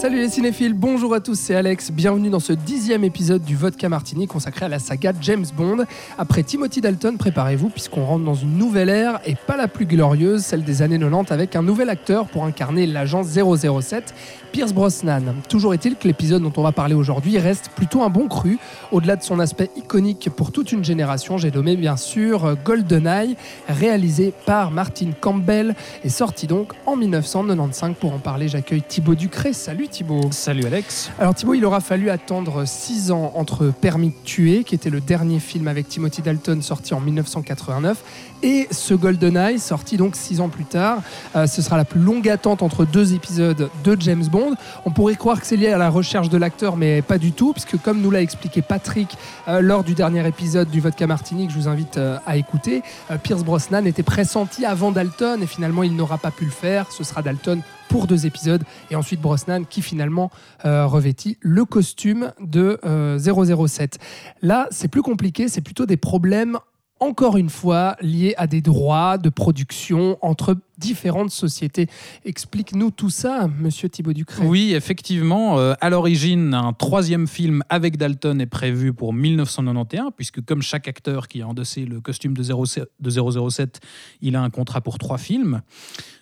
Salut les cinéphiles, bonjour à tous, c'est Alex. Bienvenue dans ce dixième épisode du Vodka Martini consacré à la saga James Bond. Après Timothy Dalton, préparez-vous puisqu'on rentre dans une nouvelle ère et pas la plus glorieuse, celle des années 90 avec un nouvel acteur pour incarner l'agent 007, Pierce Brosnan. Toujours est-il que l'épisode dont on va parler aujourd'hui reste plutôt un bon cru. Au-delà de son aspect iconique pour toute une génération, j'ai nommé bien sûr GoldenEye, réalisé par Martin Campbell et sorti donc en 1995. Pour en parler, j'accueille Thibaut Ducré. Salut Thibaut. Salut Alex. Alors Thibaut, il aura fallu attendre 6 ans entre Permis de tuer, qui était le dernier film avec Timothy Dalton sorti en 1989, et ce GoldenEye, sorti donc 6 ans plus tard. Euh, ce sera la plus longue attente entre deux épisodes de James Bond. On pourrait croire que c'est lié à la recherche de l'acteur, mais pas du tout, puisque comme nous l'a expliqué Patrick euh, lors du dernier épisode du Vodka Martini, que je vous invite euh, à écouter, Pierce Brosnan était pressenti avant Dalton, et finalement il n'aura pas pu le faire. Ce sera Dalton pour deux épisodes et ensuite Brosnan qui finalement revêtit le costume de euh, 007. Là, c'est plus compliqué, c'est plutôt des problèmes encore une fois liés à des droits de production entre différentes sociétés. Explique-nous tout ça, monsieur Thibaut Ducré. Oui, effectivement, euh, à l'origine, un troisième film avec Dalton est prévu pour 1991, puisque comme chaque acteur qui a endossé le costume de, 07, de 007, il a un contrat pour trois films.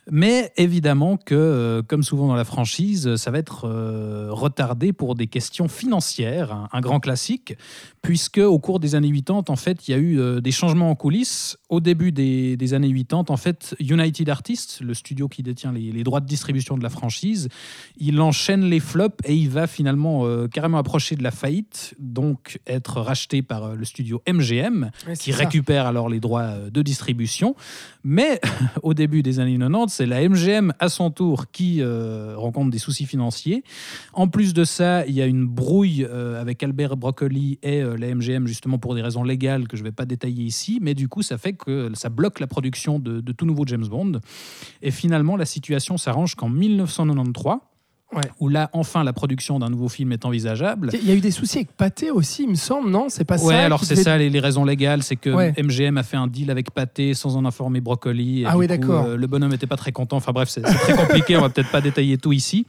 Mais évidemment que, euh, comme souvent dans la franchise, ça va être euh, retardé pour des questions financières, un, grand classique, puisque au cours des années 80, en fait, il y a eu des changements en coulisses. Au début des, des, années 80, en fait, United Artists, le studio qui détient les, les, droits de distribution de la franchise, il enchaîne les flops et il va finalement euh, carrément approcher de la faillite, donc être racheté par euh, le studio MGM, qui ça. récupère alors les droits euh, de distribution. Mais au début des années 90, c'est la MGM à son tour qui euh, rencontre des soucis financiers. En plus de ça, il y a une brouille avec Albert Broccoli et la MGM justement pour des raisons légales que je ne vais pas détailler ici. Mais du coup, ça fait que ça bloque la production de, de tout nouveau James Bond. Et finalement, la situation s'arrange qu'en 1993. Ouais. Où là, enfin, la production d'un nouveau film est envisageable. Il y a eu des soucis avec Pathé aussi, il me semble, non? C'est pas Ouais, ça alors c'est ça les, les raisons légales, c'est que Ouais. MGM a fait un deal avec Pathé sans en informer Broccoli. et Ah oui, d'accord. euh, le bonhomme n'était pas très content. Enfin bref, c'est très compliqué. on va peut-être pas détailler tout ici.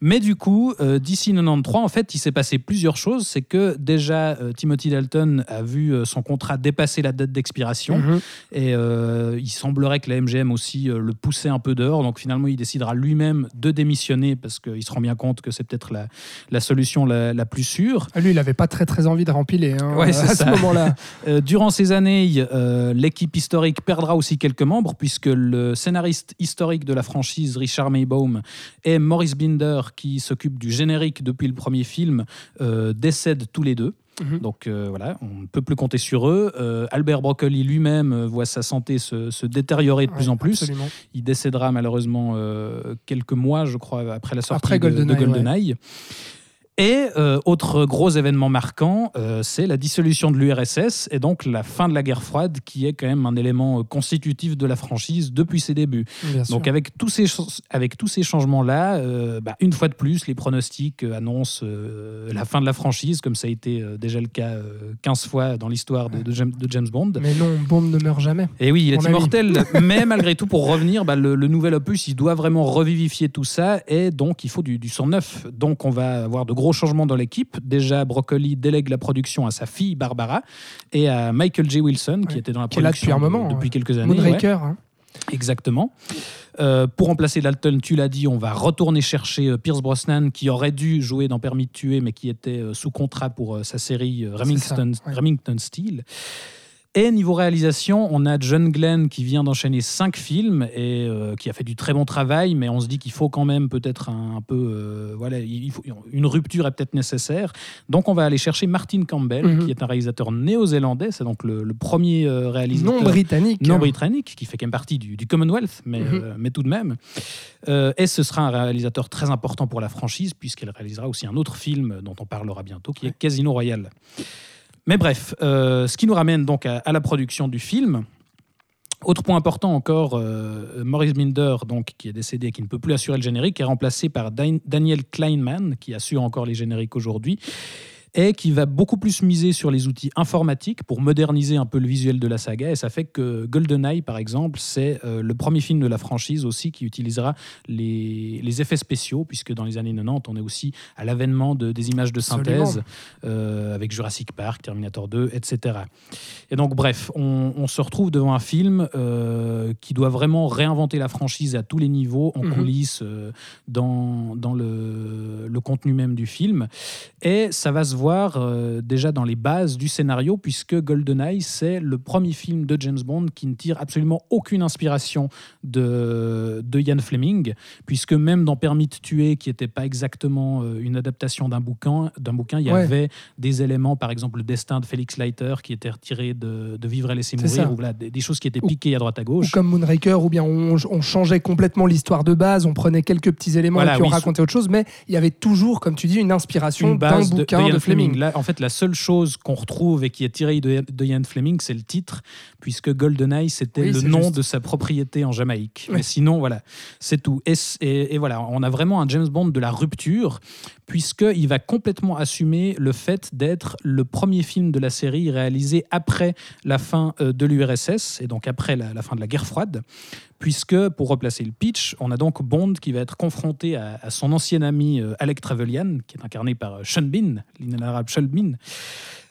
Mais du coup, euh, d'ici 93, en fait, il s'est passé plusieurs choses. C'est que déjà, euh, Timothy Dalton a vu euh, son contrat dépasser la date d'expiration. Mhm. Et il semblerait que la MGM aussi le poussait un peu dehors. Donc finalement, il décidera lui-même de démissionner parce qu'il se rend bien compte que c'est peut-être la, la solution la, la plus sûre. Ah, Lui, il n'avait pas très très envie de rempiler hein, Ouais, à ce moment-là. Euh, durant ces années, euh, l'équipe historique perdra aussi quelques membres puisque le scénariste historique de la franchise, Richard Maybaum, et Maurice Binder, qui s'occupe du générique depuis le premier film, euh, décèdent tous les deux. Mhm. Donc euh, voilà, on ne peut plus compter sur eux. Euh, Albert Broccoli lui-même euh, voit sa santé se, se détériorer de plus en plus. absolument. Il décédera malheureusement euh, quelques mois, je crois, après la sortie Après de- de, GoldenEye, GoldenEye. Et euh, autre gros événement marquant, euh, c'est la dissolution de l'URSS et donc la fin de la guerre froide, qui est quand même un élément euh, constitutif de la franchise depuis ses débuts. Bien sûr. Donc avec tous ces, avec tous ces changements-là, euh, bah, une fois de plus, les pronostics euh, annoncent euh, la fin de la franchise, comme ça a été euh, déjà le cas euh, 15 fois dans l'histoire de, de James, de James Bond. Mais non, Bond ne meurt jamais. Et oui, il est immortel, mais malgré tout, pour revenir, bah, le, le nouvel opus, il doit vraiment revivifier tout ça, et donc il faut du, du sang neuf. Donc on va avoir de gros changements dans l'équipe. Déjà, Broccoli délègue la production à sa fille Barbara et à Michael J. Wilson, qui était dans la production depuis un moment, depuis ouais. quelques années. ouais. Moonraker. hein. Exactement. Euh, pour remplacer Dalton, tu l'as dit, on va retourner chercher euh, Pierce Brosnan, qui aurait dû jouer dans Permis de tuer, mais qui était euh, sous contrat pour sa série Remington, ça. Remington Steel. Et niveau réalisation, on a John Glenn qui vient d'enchaîner cinq films et euh, qui a fait du très bon travail, mais on se dit qu'il faut quand même peut-être un, un peu, euh, voilà, il faut, une rupture est peut-être nécessaire. Donc on va aller chercher Martin Campbell, Mhm. qui est un réalisateur néo-zélandais, c'est donc le, le premier euh, réalisateur Non britannique. non britannique, qui fait quand même partie du, du Commonwealth, mais, Mhm. euh, mais tout de même. Et ce sera un réalisateur très important pour la franchise, puisqu'elle réalisera aussi un autre film dont on parlera bientôt, qui est Casino Royale. Mais bref, euh, ce qui nous ramène donc à, la production du film. Autre point important encore, euh, Maurice Binder, qui est décédé et qui ne peut plus assurer le générique, est remplacé par Dan- Daniel Kleinman, qui assure encore les génériques aujourd'hui, et qui va beaucoup plus miser sur les outils informatiques pour moderniser un peu le visuel de la saga. Et ça fait que GoldenEye, par exemple, c'est euh, le premier film de la franchise aussi qui utilisera les, les effets spéciaux, puisque dans les années 90, on est aussi à l'avènement de, des images de synthèse euh, avec Jurassic Park, Terminator 2, etc. Et donc, bref, on, on se retrouve devant un film euh, qui doit vraiment réinventer la franchise à tous les niveaux, en Mhm. coulisses, euh, dans, dans le, le contenu même du film. Et ça va se voir euh, déjà dans les bases du scénario, puisque GoldenEye, c'est le premier film de James Bond qui ne tire absolument aucune inspiration de, de Ian Fleming, puisque même dans Permis de tuer, qui n'était pas exactement euh, une adaptation d'un bouquin, d'un bouquin, il y Ouais. avait des éléments, par exemple le destin de Félix Leiter, qui était retiré de, de Vivre et laisser mourir, ou voilà, des, des choses qui étaient Ou- piquées à droite à Ou gauche. comme Moonraker, ou bien on, on changeait complètement l'histoire de base, on prenait quelques petits éléments Voilà, qui ont oui, raconté autre chose, mais il y avait toujours, comme tu dis, une inspiration d'un base de, bouquin de, Ian Fleming. Là, en fait, la seule chose qu'on retrouve et qui est tirée de, de Ian Fleming, c'est le titre, puisque GoldenEye, c'était Oui, le nom juste. de sa propriété en Jamaïque. Ouais. Mais sinon, voilà, c'est tout. Et, c- et- et voilà, on a vraiment un James Bond de la rupture, puisqu'il va complètement assumer le fait d'être le premier film de la série réalisé après la fin euh, de l'URSS, et donc après la, la fin de la guerre froide puisque, pour replacer le pitch, on a donc Bond qui va être confronté à, son ancien ami euh, Alec Trevelyan, qui est incarné par euh, Sean Bean, l'inénarrable Sean Bean,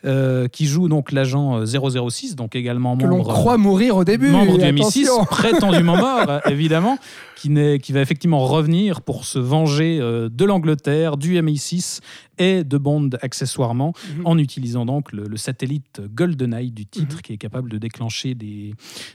euh, qui joue donc l'agent euh, 006, donc également Que l'on membre, croit mourir au début. membre du attention. MI6, prétendument mort, euh, évidemment, qui, va effectivement revenir pour se venger euh, de l'Angleterre, du MI6 et de Bond accessoirement, Mhm. en utilisant donc le, le satellite GoldenEye du titre, qui est capable de déclencher des,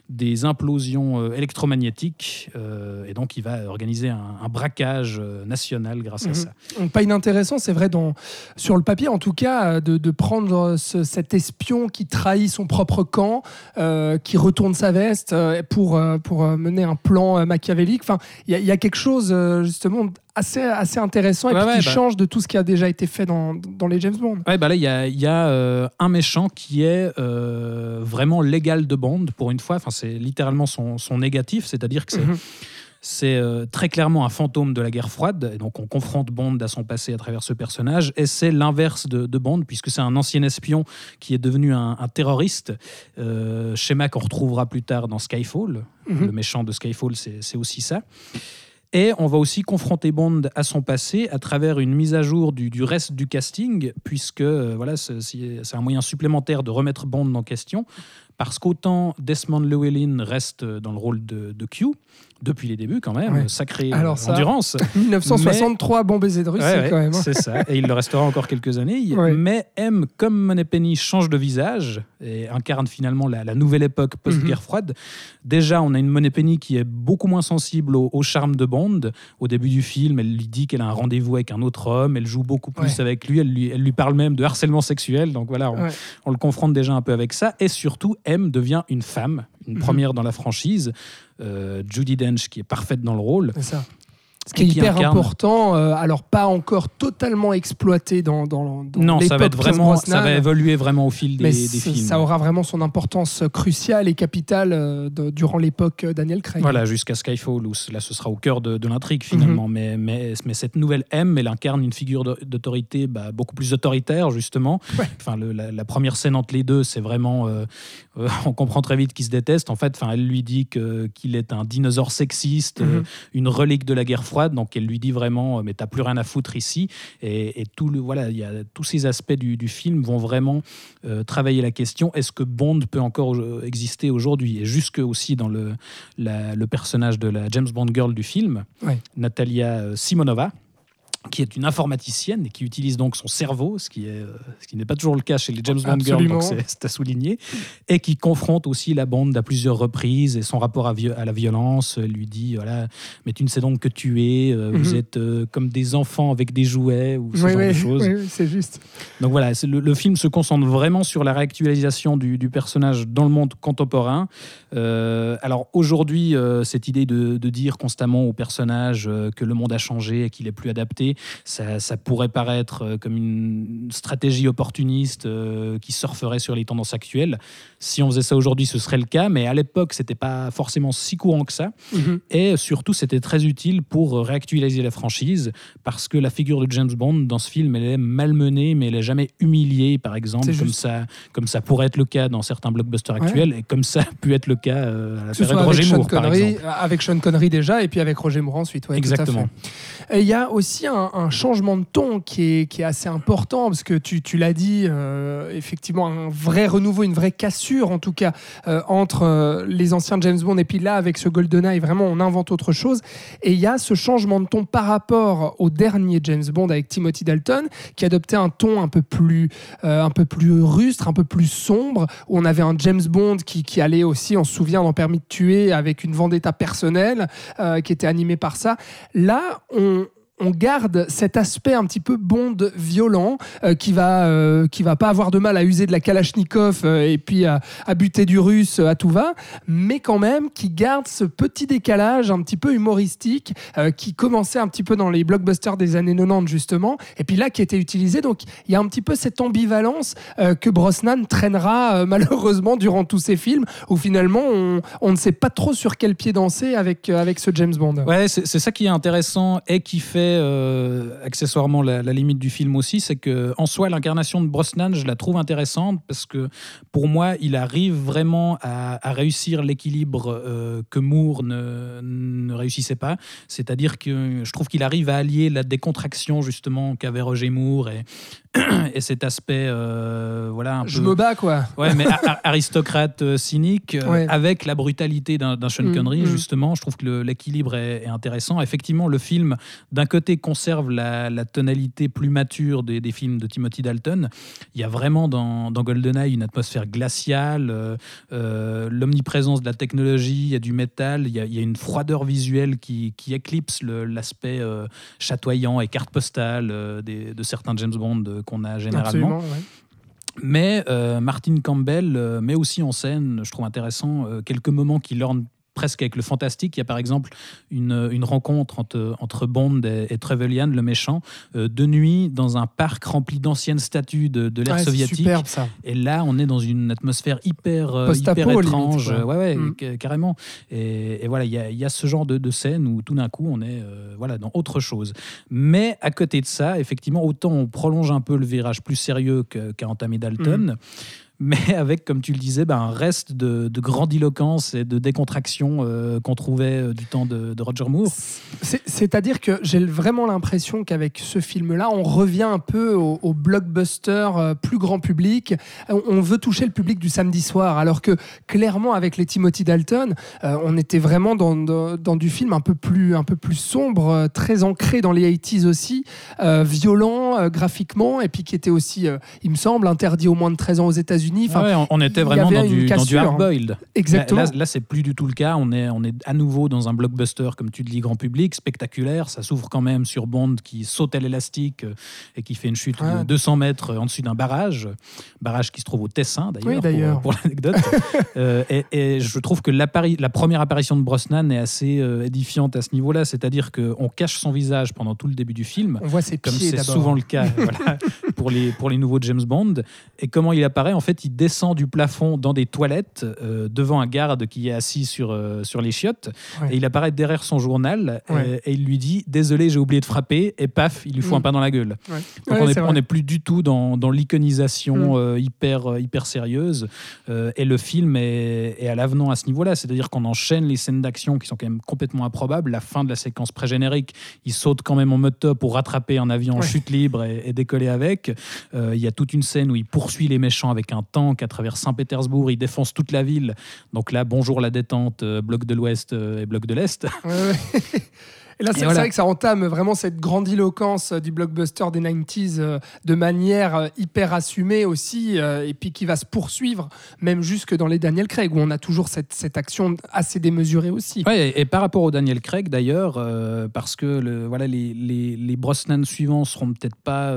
des implosions euh, électromagnétiques. euh, et donc, il va organiser un, un braquage euh, national grâce à Mhm. ça. Pas inintéressant, c'est vrai, dans, sur le papier en tout cas, euh, de, de prendre ce- cet espion qui trahit son propre camp, euh, qui retourne sa veste euh, pour, euh, pour mener un plan machiavélique. Enfin, il y, a- il y a quelque chose justement assez, assez intéressant et Ouais, puis ouais, qui bah. change de tout ce qui a déjà été fait dans, dans les James Bond. Ouais, bah là, il y a, y a, euh, un méchant qui est euh, vraiment l'égal de Bond, pour une fois. Enfin, c'est littéralement son, son négatif, c'est-à-dire que c'est. Mhm. C'est euh, très clairement un fantôme de la guerre froide, et donc on confronte Bond à son passé à travers ce personnage, et c'est l'inverse de, de Bond, puisque c'est un ancien espion qui est devenu un, un terroriste, euh, schéma qu'on retrouvera plus tard dans Skyfall. Mhm. Le méchant de Skyfall, c'est aussi ça. Et on va aussi confronter Bond à son passé à travers une mise à jour du, du reste du casting, puisque euh, voilà, c'est un moyen supplémentaire de remettre Bond en question, parce qu'autant Desmond Llewellyn reste dans le rôle de, de Q, depuis les débuts quand même, Ouais. sacrée Alors ça, endurance. 1963, bon baiser de Russie Ouais, ouais, quand même. hein. C'est ça, et il le restera encore quelques années. Mais M, comme Moneypenny, change de visage et incarne finalement la, la nouvelle époque post-guerre Mhm. froide. Déjà, on a une Moneypenny qui est beaucoup moins sensible au, au charme de Bond. Au début du film, elle lui dit qu'elle a un rendez-vous avec un autre homme, elle joue beaucoup plus avec lui, elle lui, elle lui parle même de harcèlement sexuel. Donc voilà, on, on le confronte déjà un peu avec ça. Et surtout, M devient une femme, une Mhm. première dans la franchise. Euh, Judy Dench, qui est parfaite dans le rôle. C'est ça. Ce qui est hyper incarne- important, euh, alors pas encore totalement exploité dans, dans, dans Non, ça va être l'époque Pierce vraiment, ça Brosnan, va évoluer vraiment au fil des, mais des films. ça aura vraiment son importance cruciale et capitale euh, de- durant l'époque euh, Daniel Craig. Voilà, jusqu'à Skyfall, où là, ce sera au cœur de, de l'intrigue finalement. Mhm. mais, mais, mais cette nouvelle M, elle incarne une figure d'autorité bah, beaucoup plus autoritaire, justement. Ouais. Enfin, le- la, la première scène entre les deux, c'est vraiment. euh, on comprend très vite qu'ils se détestent. En fait, enfin, elle lui dit qu'il est un dinosaure sexiste, Mhm. une relique de la guerre froide. Donc, elle lui dit vraiment, euh, mais t'as plus rien à foutre ici. Et, et tout le, voilà, il y a, tous ces aspects du, du film vont vraiment euh, travailler la question est-ce que Bond peut encore euh, exister aujourd'hui? Et jusque aussi dans le, la- le personnage de la James Bond girl du film. Natalia Simonova qui est une informaticienne et qui utilise donc son cerveau, ce qui est, euh, ce qui n'est pas toujours le cas chez les James Bond girls, donc c'est à souligner, et qui confronte aussi la bande à plusieurs reprises et son rapport à, la violence euh, lui dit voilà, mais tu ne sais donc que tu es, euh, vous Mhm. êtes euh, comme des enfants avec des jouets ou ce Oui, genre oui, de choses. oui, c'est juste. Donc voilà, le, le film se concentre vraiment sur la réactualisation du, du personnage dans le monde contemporain. Euh, alors aujourd'hui, cette idée de, de dire constamment au personnage que le monde a changé et qu'il est plus adapté, ça, ça pourrait paraître euh, comme une stratégie opportuniste euh, qui surferait sur les tendances actuelles. Si on faisait ça aujourd'hui, ce serait le cas, mais à l'époque, c'était pas forcément si courant que ça. Mhm. Et surtout, c'était très utile pour réactualiser la franchise parce que la figure de James Bond dans ce film, elle est malmenée, mais elle est jamais humiliée, par exemple, comme ça, comme ça pourrait être le cas dans certains blockbusters actuels et comme ça a pu être le cas euh, à la période avec Roger Sean, Moore, par Connery, exemple. avec Sean Connery déjà, et puis avec Roger Moore ensuite. ouais, Exactement. il y a aussi un, changement de ton qui est, qui est assez important, parce que tu, tu l'as dit, euh, effectivement, un vrai renouveau, une vraie cassure, en tout cas, euh, entre euh, les anciens James Bond et puis là, avec ce GoldenEye, vraiment, on invente autre chose. Et il y a ce changement de ton par rapport au dernier James Bond avec Timothy Dalton, qui adoptait un ton un peu plus, un peu plus rustre, un peu plus sombre, où on avait un James Bond qui, qui allait aussi, on se souvient, dans Permis de tuer, avec une vendetta personnelle, qui était animée par ça. Là, on, on garde cet aspect un petit peu Bond violent euh, qui va euh, qui va pas avoir de mal à user de la Kalachnikov euh, et puis à, buter du russe à tout va, mais quand même qui garde ce petit décalage un petit peu humoristique qui commençait un petit peu dans les blockbusters des années 90 justement et puis là qui était utilisé donc il y a un petit peu cette ambivalence que Brosnan traînera malheureusement durant tous ses films où finalement on, on ne sait pas trop sur quel pied danser avec avec ce James Bond. Ouais, c'est ça qui est intéressant et qui fait euh, accessoirement la, la limite du film aussi, c'est que en soi l'incarnation de Brosnan, je la trouve intéressante parce que pour moi, il arrive vraiment à, à réussir l'équilibre euh, que Moore ne, ne réussissait pas. C'est-à-dire que je trouve qu'il arrive à allier la décontraction justement qu'avait Roger Moore et, et cet aspect, euh, voilà, un Je peu. me bats quoi. Ouais, mais aristocrate euh, cynique, euh, Ouais. avec la brutalité d'un Sean Mm, Connery, mm. justement. Je trouve que l'équilibre est, est intéressant. Effectivement, le film, d'un côté, conserve la, la tonalité plus mature des, des films de Timothy Dalton. Il y a vraiment dans, dans GoldenEye une atmosphère glaciale, euh, euh, l'omniprésence de la technologie, il y a du métal, il y a, il y a une froideur visuelle qui, qui éclipse l'aspect euh, chatoyant et carte postale des- de certains James Bond qu'on a généralement. Absolument. ouais. Mais euh, Martin Campbell met aussi en scène, je trouve intéressant, quelques moments qui lornent presque avec le fantastique. Il y a par exemple une, une rencontre entre, entre Bond et, et Trevelyan, le méchant, euh, de nuit dans un parc rempli d'anciennes statues de, de l'ère Ouais, c'est soviétique. superbe ça. Et là, on est dans une atmosphère hyper, euh, hyper limite, étrange. quoi. ouais, ouais, Mm. ca- carrément. Et, et voilà, il y a, il y a ce genre de, de scène où tout d'un coup, on est euh, voilà, dans autre chose. Mais à côté de ça, effectivement, autant on prolonge un peu le virage plus sérieux qu'a entamé Dalton. Mais avec, comme tu le disais, ben, un reste de, de grandiloquence et de décontraction euh, qu'on trouvait euh, du temps de, Roger Moore. C'est- C'est-à-dire que j'ai vraiment l'impression qu'avec ce film-là, on revient un peu au, au blockbuster euh, plus grand public. On, veut toucher le public du samedi soir, alors que clairement, avec les Timothy Dalton, on était vraiment dans, du film un peu plus, un peu plus sombre, très ancré dans les 80s aussi, violent graphiquement, et puis qui était aussi, il me semble, interdit aux moins de 13 ans aux États-Unis. Enfin, Ah ouais, on, était vraiment dans du, dans du cassure. hard-boiled. Exactement. Là, là, c'est plus du tout le cas. On est, on est à nouveau dans un blockbuster, comme tu le dis, grand public, spectaculaire. Ça s'ouvre quand même sur Bond qui saute à l'élastique euh, et qui fait une chute Ouais. de 200 mètres en dessus d'un barrage. Barrage qui se trouve au Tessin, d'ailleurs, Oui, pour, pour l'anecdote. Euh, et, et je trouve que la première apparition de Brosnan est assez euh, édifiante à ce niveau-là. C'est-à-dire qu'on cache son visage pendant tout le début du film on voit ses comme c'est souvent le cas voilà, pour, les, pour les nouveaux James Bond. Et comment il apparaît En fait, il descend du plafond dans des toilettes euh, devant un garde qui est assis sur, euh, sur les chiottes. Ouais. Et il apparaît derrière son journal Ouais. euh, et il lui dit Désolé, j'ai oublié de frapper. Et paf, il lui fout Mm. un pain dans la gueule. Ouais. Donc on n'est plus du tout dans, dans l'iconisation Mm. euh, hyper, hyper sérieuse. Et le film est, est à l'avenant à ce niveau-là. C'est-à-dire qu'on enchaîne les scènes d'action qui sont quand même complètement improbables. La fin de la séquence pré-générique, il saute quand même en mode top pour rattraper un avion en chute libre et, et décoller avec. Il y a toute une scène où il poursuit les méchants avec un tank à travers Saint-Pétersbourg. Il défonce toute la ville. Donc là, bonjour la détente, euh, bloc de l'Ouest euh, et bloc de l'Est. Et là, c'est voilà. vrai que ça entame vraiment cette grandiloquence euh, du blockbuster des 90s euh, de manière euh, hyper assumée aussi, euh, et puis qui va se poursuivre même jusque dans les Daniel Craig, où on a toujours cette, cette action assez démesurée aussi. Ouais, et, et par rapport au Daniel Craig d'ailleurs, parce que le, voilà, les, les, les Brosnan suivants seront peut-être pas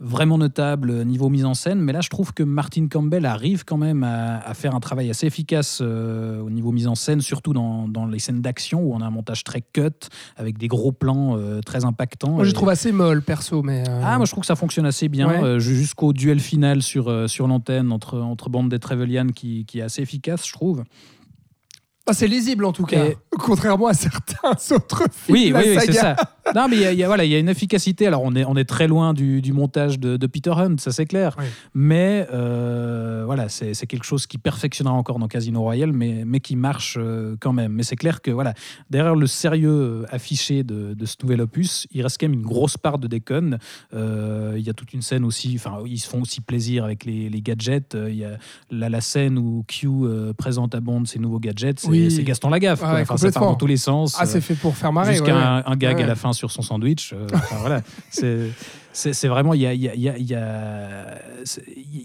vraiment notable euh, niveau mise en scène. Mais là, je trouve que Martin Campbell arrive quand même à, à faire un travail assez efficace euh, au niveau mise en scène, surtout dans, dans les scènes d'action où on a un montage très cut avec des gros plans euh, très impactants. Moi, je Et- trouve assez molle, perso, mais. euh, ah, moi je trouve que ça fonctionne assez bien Ouais. jusqu'au duel final sur, sur l'antenne entre, entre Bandit et Trevelyan qui, qui est assez efficace, je trouve. ah, c'est lisible en tout cas, Et- contrairement à certains autres films. Oui, oui, oui, c'est ça. Non, mais il y a- y, a, voilà, il y a une efficacité. Alors, on est, on est très loin du, du montage de, de Peter Hunt, ça c'est clair. Oui. Mais euh, voilà, c'est quelque chose qui perfectionnera encore dans Casino Royale, mais, mais qui marche euh, quand même. Mais c'est clair que voilà, derrière le sérieux euh, affiché de, de ce nouvel opus, il reste quand même une grosse part de déconne. Euh, Il y a toute une scène aussi, enfin, ils se font aussi plaisir avec les, les gadgets. Il y a la, la scène où Q présente à Bond ses nouveaux gadgets, c'est Oui. Gaston Lagaffe. Ouais, Enfin, ça part dans tous les sens. Ah, c'est fait pour faire marrer. jusqu'à ouais, ouais. un, un gag Ouais. à la fin sur son sandwich. euh, enfin, voilà, c'est c'est vraiment il y a, y y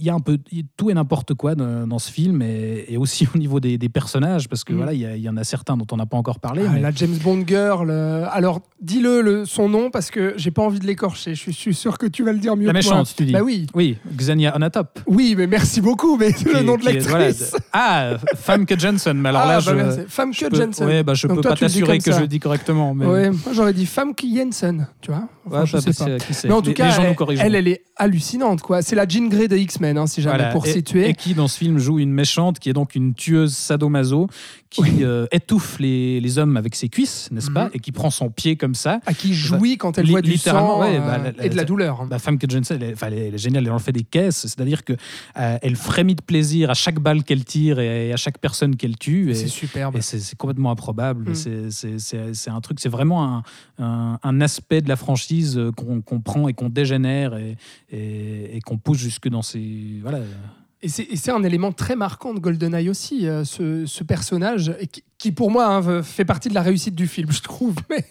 y un peu tout et n'importe quoi dans, dans ce film et, et aussi au niveau des, des personnages parce que Mm. voilà il y, en a certains dont on n'a pas encore parlé. Ah, mais- La James Bond girl. euh, Alors, dis-le le, son nom parce que j'ai pas envie de l'écorcher. Je suis, je suis sûr que tu vas le dire mieux La que moi. méchante, tu dis. Bah oui. Oui, Xenia Onatop. Oui, mais merci beaucoup. Mais qui le nom de voilà, l'actrice. de- ah, Famke Jensen. Mais alors Ah, là, bah je. Femme je que peux, Jensen. ouais, bah, je Donc peux toi, pas t'assurer que ça. je le dis correctement. Mais... Ouais, moi j'aurais dit femme qui Jensen, tu vois. Enfin, Ouais, je sais bah, pas. c'est- qui sait. Mais en tout Les- cas, les gens nous elle, corrigeront. elle, elle est hallucinante, quoi. C'est la Jean Grey de X-Men, hein, si jamais, Voilà. pour et, situer. Et qui, dans ce film, joue une méchante qui est donc une tueuse sadomaso qui Oui. euh, étouffe les, les hommes avec ses cuisses, n'est-ce pas Mhm. Et qui prend son pied comme ça. à qui jouit quand elle voit du sang ouais, euh, bah, la- la- et de la douleur. hein. La femme que Jensen, elle, elle est, elle est géniale, elle en fait des caisses, c'est-à-dire que euh, elle frémit de plaisir à chaque balle qu'elle tire et à chaque personne qu'elle tue. C'est superbe. et c'est complètement improbable. Mm. C'est- un truc, c'est vraiment un, un- un aspect de la franchise qu'on qu'on prend et qu'on dégénère et, qu'on pousse jusque dans ces. Voilà. Et c'est un élément très marquant de GoldenEye aussi, euh, ce, personnage, qui, pour moi hein, fait partie de la réussite du film, je trouve. Mais,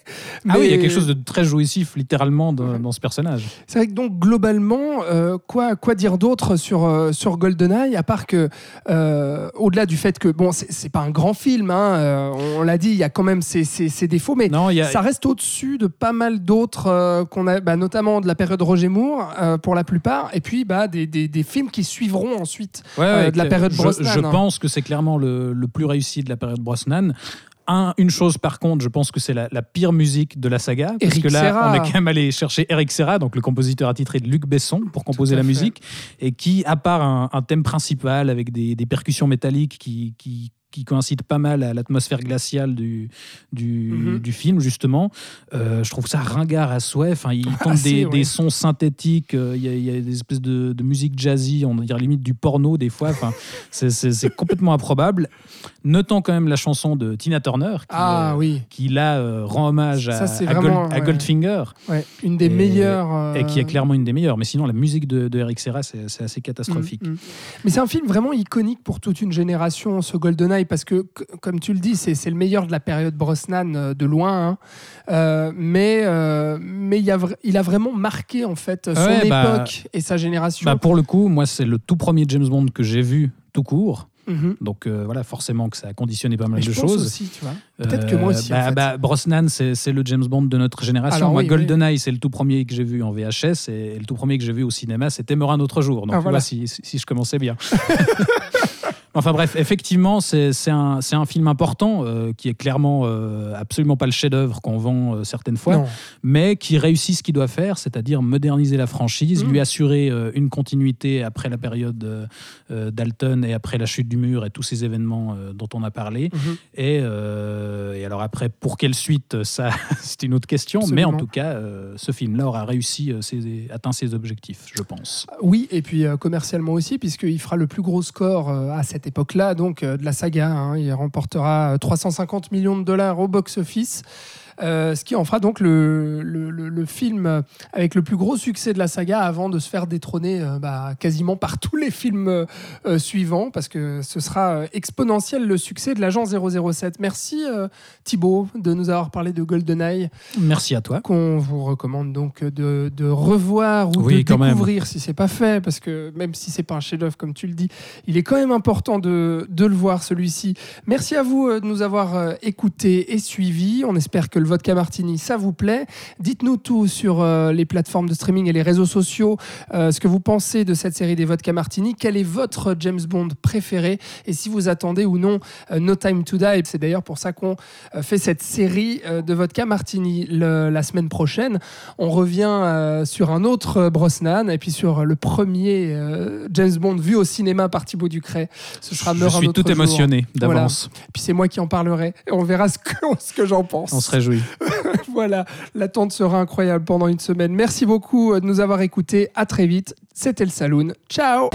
Ah oui, il y a quelque chose de très jouissif, littéralement, dans, dans ce personnage. C'est vrai que donc globalement, euh, quoi, quoi dire d'autre sur, euh, sur GoldenEye, à part que, euh, au-delà du fait que, bon, c'est pas un grand film, hein, on l'a dit, il y a quand même ses, ses- ses défauts, mais Non, a, ça reste au-dessus de pas mal d'autres qu'on a, bah, notamment de la période Roger Moore pour la plupart, et puis bah, des, des- des films qui suivront ensuite. Ouais, ouais, de la période je, Brosnan, Je hein. pense que c'est clairement le, le plus réussi de la période Brosnan. Un, une chose par contre, je pense que c'est la, la pire musique de la saga. Parce Eric que là, Serra. on est quand même allé chercher Eric Serra, donc le compositeur attitré de Luc Besson, pour composer la fait. musique, et qui, à part un, un thème principal avec des, des percussions métalliques qui, qui, qui coïncident pas mal à l'atmosphère glaciale du, du, Mhm. du film, justement, euh, je trouve ça ringard à souhait. Enfin, il Assez, des, ouais. des sons synthétiques, euh, il y, a- il y a des espèces de, de musique jazzy, on va dire limite du porno des fois. Enfin, c'est- complètement improbable. Notons quand même la chanson de Tina Turner, qui, Ah euh, oui, qui là rend hommage à, Ça, c'est à vraiment, Gold- à ouais. Goldfinger, ouais, une des Et- meilleures. et qui est clairement une des meilleures. Mais sinon, la musique de, de Eric Serra, c'est assez catastrophique. Mm, mm. Mais c'est un film vraiment iconique pour toute une génération, ce GoldenEye, parce que, comme tu le dis, c'est le meilleur de la période Brosnan euh, de loin. hein. Euh, mais euh, mais il, a vra- il a vraiment marqué en fait son Ouais, bah- époque et sa génération. Bah, pour le coup, moi, c'est le tout premier James Bond que j'ai vu tout court. Mhm. Donc euh, voilà, forcément que ça a conditionné pas mal de pense choses. aussi, tu vois. Peut-être que moi aussi. En bah, fait. bah, Brosnan, c'est le James Bond de notre génération. Alors Moi, oui, GoldenEye, c'est le tout premier que j'ai vu en VHS et le tout premier que j'ai vu au cinéma, c'était Meurt un autre jour. Donc Ah, voilà. vois si, si- si je commençais bien. Enfin bref, effectivement, c'est un, film important euh, qui est clairement euh, absolument pas le chef-d'œuvre qu'on vend euh, certaines fois, Non. mais qui réussit ce qu'il doit faire, c'est-à-dire moderniser la franchise, Mm. lui assurer une continuité après la période Dalton et après la chute du mur et tous ces événements dont on a parlé. Mhm. Et, et alors après, pour quelle suite, ça, c'est une autre question. Absolument. Mais en tout cas, ce film-là aura réussi, ses- atteint ses objectifs, je pense. Oui, et puis commercialement aussi, puisqu'il fera le plus gros score à cette époque-là, donc euh, de la saga. hein. Il remportera euh, 350 millions de dollars au box-office. Euh, ce qui en fera donc le, le- le- le film avec le plus gros succès de la saga avant de se faire détrôner euh, bah, quasiment par tous les films euh, suivants, parce que ce sera exponentiel le succès de l'agent 007. Merci Thibaut de nous avoir parlé de GoldenEye Merci à toi. qu'on vous recommande donc de, de revoir ou Oui, de quand même. découvrir si c'est pas fait, parce que même si c'est pas un chef-d'œuvre comme tu le dis, il est quand même important de, de le voir celui-ci. Merci à vous de nous avoir écoutés et suivis. On espère que le vodka martini, ça vous plaît Dites-nous tout sur euh, les plateformes de streaming et les réseaux sociaux, euh, ce que vous pensez de cette série des vodka martini, quel est votre James Bond préféré? Et si vous attendez ou non euh, No Time to Die. C'est d'ailleurs pour ça qu'on fait cette série de vodka martini Le- la semaine prochaine. On revient sur un autre Brosnan et puis sur le premier James Bond vu au cinéma par Thibaut Ducret. Ce sera Je suis tout jour. émotionné Voilà. d'avance. Puis c'est moi qui en parlerai. Et on verra ce que, ce que j'en pense. On se réjouit. Voilà, l'attente sera incroyable pendant une semaine. Merci beaucoup de nous avoir écoutés. À très vite. C'était le Saloon. Ciao